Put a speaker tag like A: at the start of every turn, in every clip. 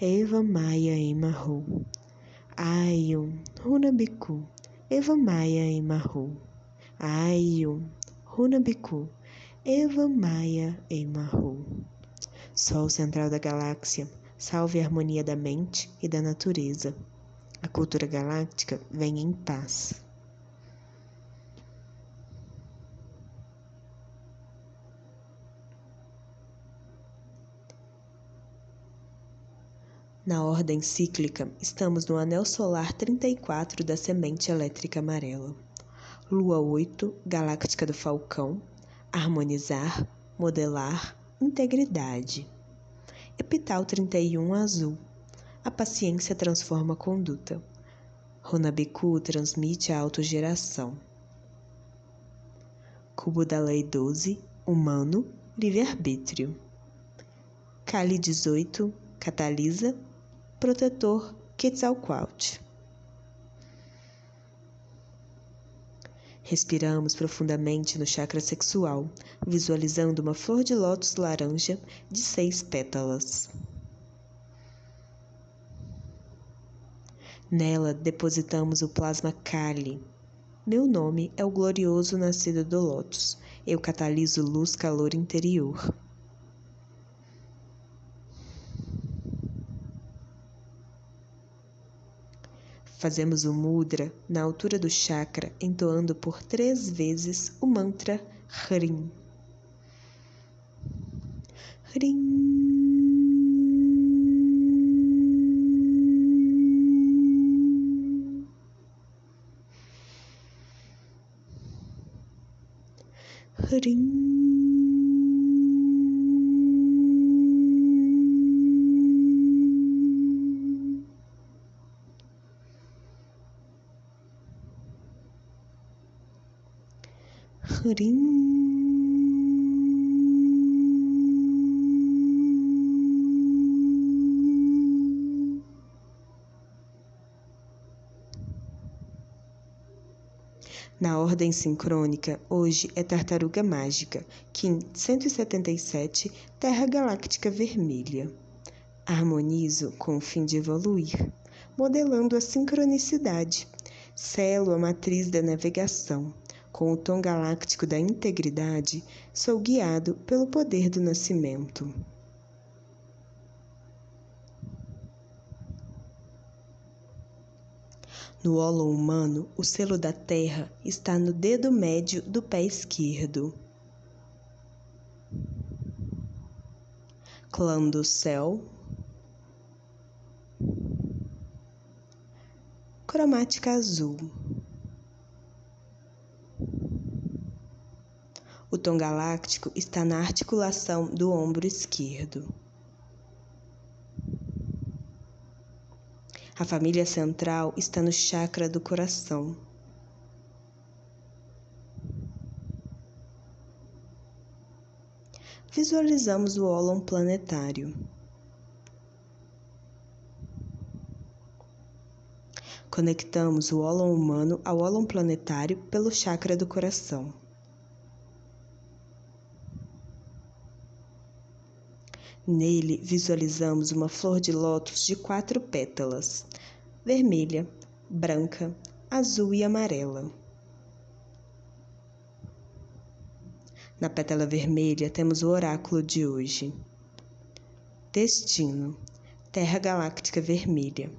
A: Eva Maia Emarro. Aion, Runabiku, Eva Maia Emarro. Aion, Runabiku, Eva Maia Emarro. Sol central da galáxia, salve a harmonia da mente e da natureza. A cultura galáctica vem em paz. Na ordem cíclica, estamos no anel solar 34 da semente elétrica amarela. Lua 8, galáctica do Falcão, harmonizar, modelar, integridade. Epital 31 azul. A paciência transforma a conduta. Runabiku transmite a autogeração. Cubo da Lei 12, humano, livre-arbítrio. Kali 18, catalisa, protetor Quetzalcoatl. Respiramos profundamente no chakra sexual, visualizando uma flor de lótus laranja de seis pétalas. Nela depositamos o plasma Kali. Meu nome é o glorioso nascido do lótus. Eu cataliso luz-calor interior. Fazemos o mudra na altura do chakra, entoando por três vezes o mantra Hrim. Hrim. Hrim. Na ordem sincrônica, hoje é Tartaruga Mágica, Kim 177, Terra Galáctica Vermelha. Harmonizo com o fim de evoluir, modelando a sincronicidade. Selo a matriz da navegação com o tom galáctico da integridade, sou guiado pelo poder do nascimento. No holo humano, o selo da terra está no dedo médio do pé esquerdo. Clã do céu. Cromática azul. O tom galáctico está na articulação do ombro esquerdo. A família central está no chakra do coração. Visualizamos o ólon planetário. Conectamos o ólon humano ao ólon planetário pelo chakra do coração. Nele visualizamos uma flor de lótus de quatro pétalas: vermelha, branca, azul e amarela. Na pétala vermelha temos o oráculo de hoje. Destino: Terra Galáctica Vermelha,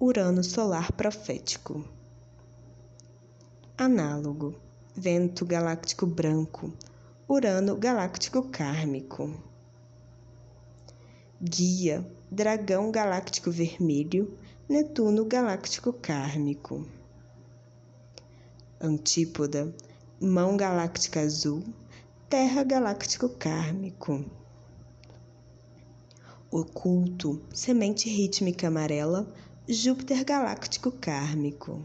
A: Urano Solar Profético. Análogo: Vento Galáctico Branco, Urano Galáctico Kármico guia, dragão galáctico vermelho, Netuno galáctico kármico. Antípoda, mão galáctica azul, Terra galáctico kármico. Oculto, semente rítmica amarela, Júpiter galáctico kármico.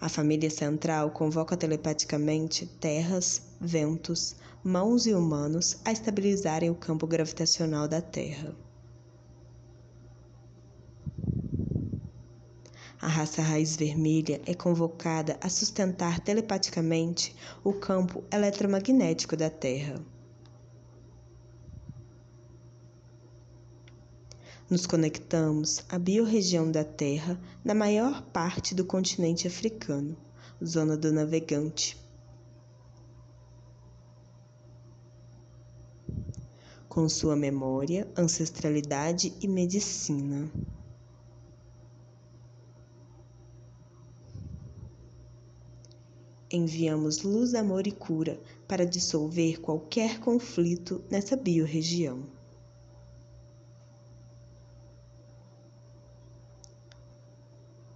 A: A família central convoca telepaticamente terras, ventos, mãos e humanos a estabilizarem o campo gravitacional da Terra. A raça raiz vermelha é convocada a sustentar telepaticamente o campo eletromagnético da Terra. Nos conectamos à biorregião da Terra na maior parte do continente africano, zona do navegante. Com sua memória, ancestralidade e medicina. Enviamos luz, amor e cura para dissolver qualquer conflito nessa biorregião.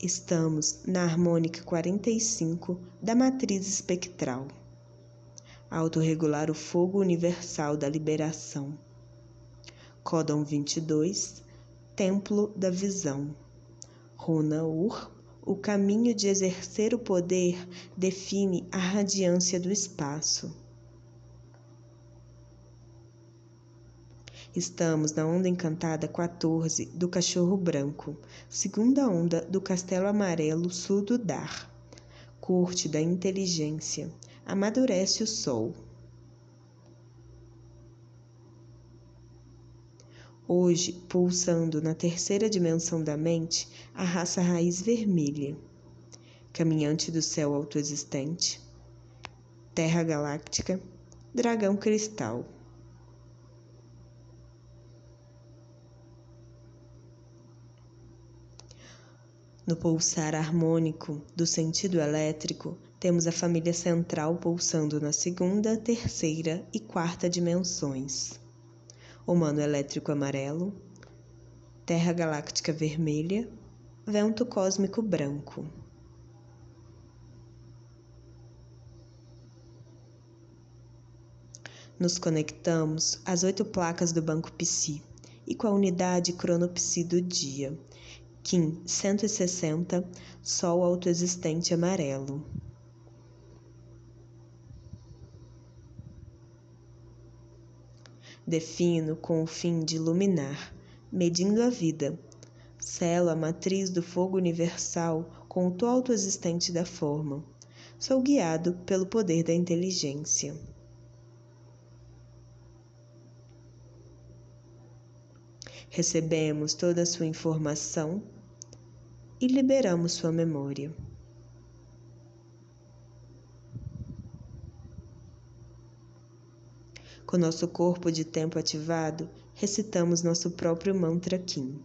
A: Estamos na harmônica 45 da matriz espectral. Autorregular o fogo universal da liberação. Códon 22, Templo da Visão. Runa Ur, o caminho de exercer o poder define a radiância do espaço. Estamos na onda encantada 14 do Cachorro Branco, segunda onda do Castelo Amarelo Sul do Dar. Corte da inteligência, amadurece o sol. Hoje, pulsando na terceira dimensão da mente, a raça raiz vermelha, caminhante do céu autoexistente, terra galáctica, dragão cristal. No pulsar harmônico do sentido elétrico, temos a família central pulsando na segunda, terceira e quarta dimensões. Humano elétrico amarelo, Terra galáctica vermelha, vento cósmico branco. Nos conectamos às oito placas do Banco Psi e com a unidade cronopsi do dia, Kim 160, Sol autoexistente amarelo. Defino com o fim de iluminar, medindo a vida. Selo a matriz do fogo universal com o to autoexistente da forma. Sou guiado pelo poder da inteligência. Recebemos toda a sua informação e liberamos sua memória. Com nosso corpo de tempo ativado, recitamos nosso próprio mantra Kim.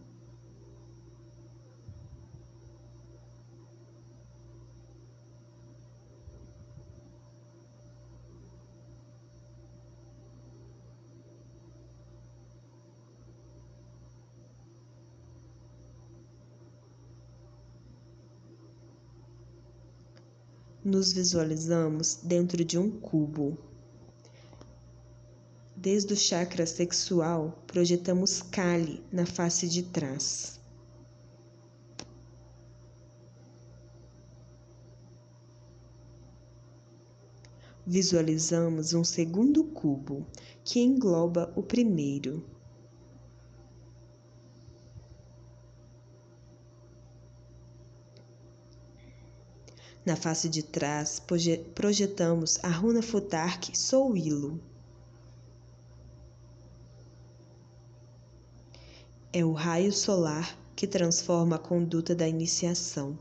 A: nos visualizamos dentro de um cubo. Desde o chakra sexual, projetamos Kali na face de trás. Visualizamos um segundo cubo que engloba o primeiro. Na face de trás, projetamos a runa Futark Souilo. É o raio solar que transforma a conduta da iniciação.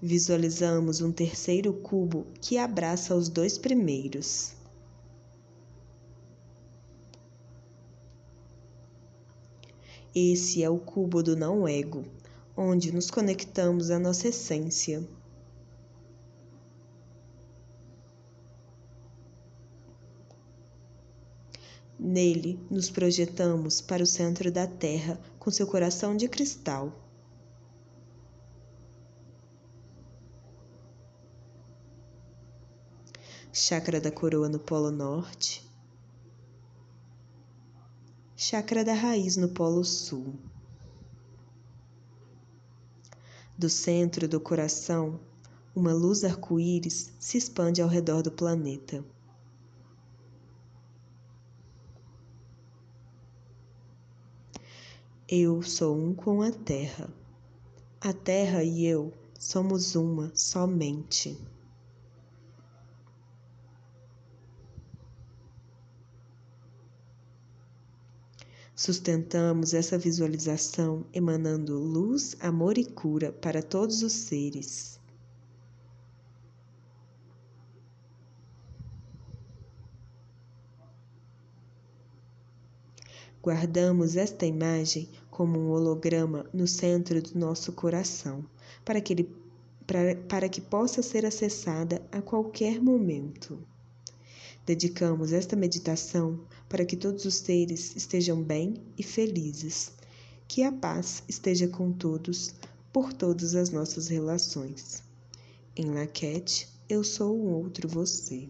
A: Visualizamos um terceiro cubo que abraça os dois primeiros. Esse é o cubo do não-ego, onde nos conectamos à nossa essência. Nele, nos projetamos para o centro da Terra com seu coração de cristal. Chakra da coroa no Polo Norte, Chakra da raiz no Polo Sul. Do centro do coração, uma luz arco-íris se expande ao redor do planeta. Eu sou um com a Terra. A Terra e eu somos uma somente. Sustentamos essa visualização emanando luz, amor e cura para todos os seres. Guardamos esta imagem como um holograma no centro do nosso coração, para que, ele, para, para que possa ser acessada a qualquer momento. Dedicamos esta meditação para que todos os seres estejam bem e felizes. Que a paz esteja com todos por todas as nossas relações. Em Laquete, eu sou um outro você.